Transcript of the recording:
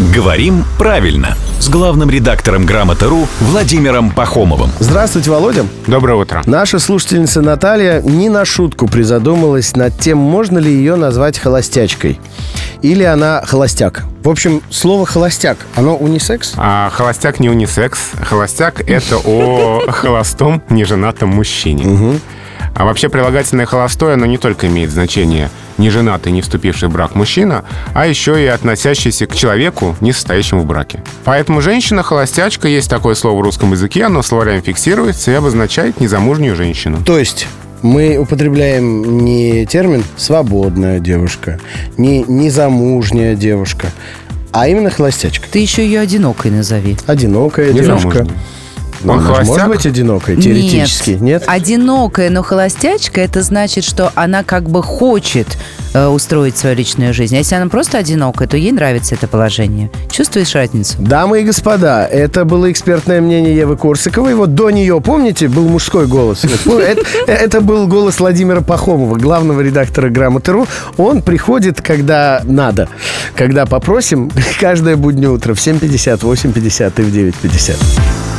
Говорим правильно с главным редактором «Грамоты.ру» Владимиром Пахомовым. Здравствуйте, Володя. Доброе утро. Наша слушательница Наталья не на шутку призадумалась над тем, можно ли ее назвать холостячкой. Или она холостяк. В общем, слово «холостяк», оно унисекс? А холостяк не унисекс. Холостяк — это о холостом неженатом мужчине. А вообще прилагательное «холостой» оно не только имеет значение неженатый, не вступивший в брак мужчина, а еще и относящийся к человеку, не состоящему в браке. Поэтому женщина-холостячка, есть такое слово в русском языке, оно словарем фиксируется и обозначает незамужнюю женщину. То есть мы употребляем не термин «свободная девушка», не «незамужняя девушка», а именно холостячка. Ты еще ее одинокой назови. Одинокая девушка. Он же может холостяк? быть одинокой, теоретически, нет? Одинокая, но холостячка, это значит, что она как бы хочет э, устроить свою личную жизнь. А если она просто одинокая, то ей нравится это положение. Чувствуешь разницу? Дамы и господа, это было экспертное мнение Евы Корсаковой. Вот до нее, помните, был мужской голос. Ну, Это, это был голос Владимира Пахомова, главного редактора «Грамоты.ру». Он приходит, когда надо. Когда попросим, каждое буднее утро в 7.50, 8.50 и в 9.50.